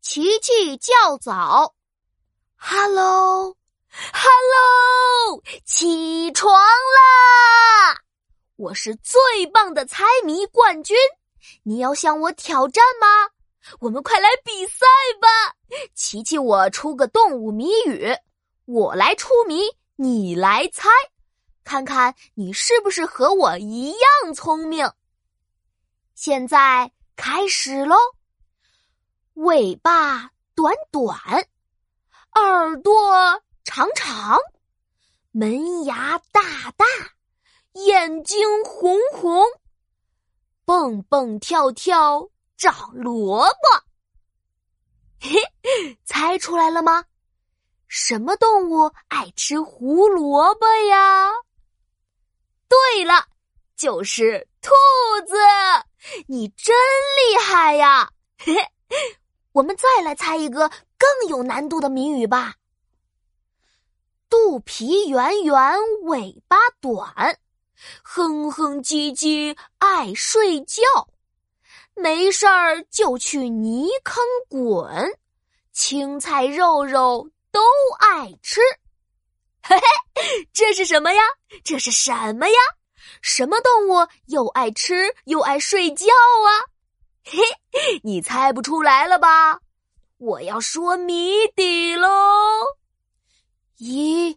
琪琪叫早，Hello，Hello，起床啦！我是最棒的猜谜冠军，你要向我挑战吗？我们快来比赛吧！琪琪，我出个动物谜语，我来出谜，你来猜，看看你是不是和我一样聪明。现在开始喽！尾巴短短，耳朵长长，门牙大大，眼睛红红，蹦蹦跳跳。找萝卜，嘿，猜出来了吗？什么动物爱吃胡萝卜呀？对了，就是兔子。你真厉害呀！嘿，我们再来猜一个更有难度的谜语吧。肚皮圆圆，尾巴短，哼哼唧唧，爱睡觉。没事儿就去泥坑滚，青菜肉肉都爱吃。嘿嘿，这是什么呀？这是什么呀？什么动物又爱吃又爱睡觉啊？嘿，你猜不出来了吧？我要说谜底喽！一、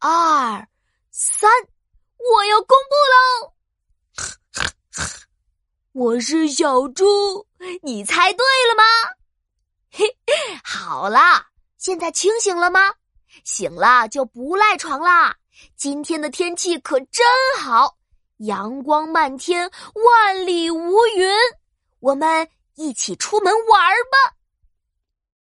二、三，我要公布喽！我是小猪，你猜对了吗？嘿，好啦，现在清醒了吗？醒了就不赖床啦。今天的天气可真好，阳光漫天，万里无云。我们一起出门玩吧。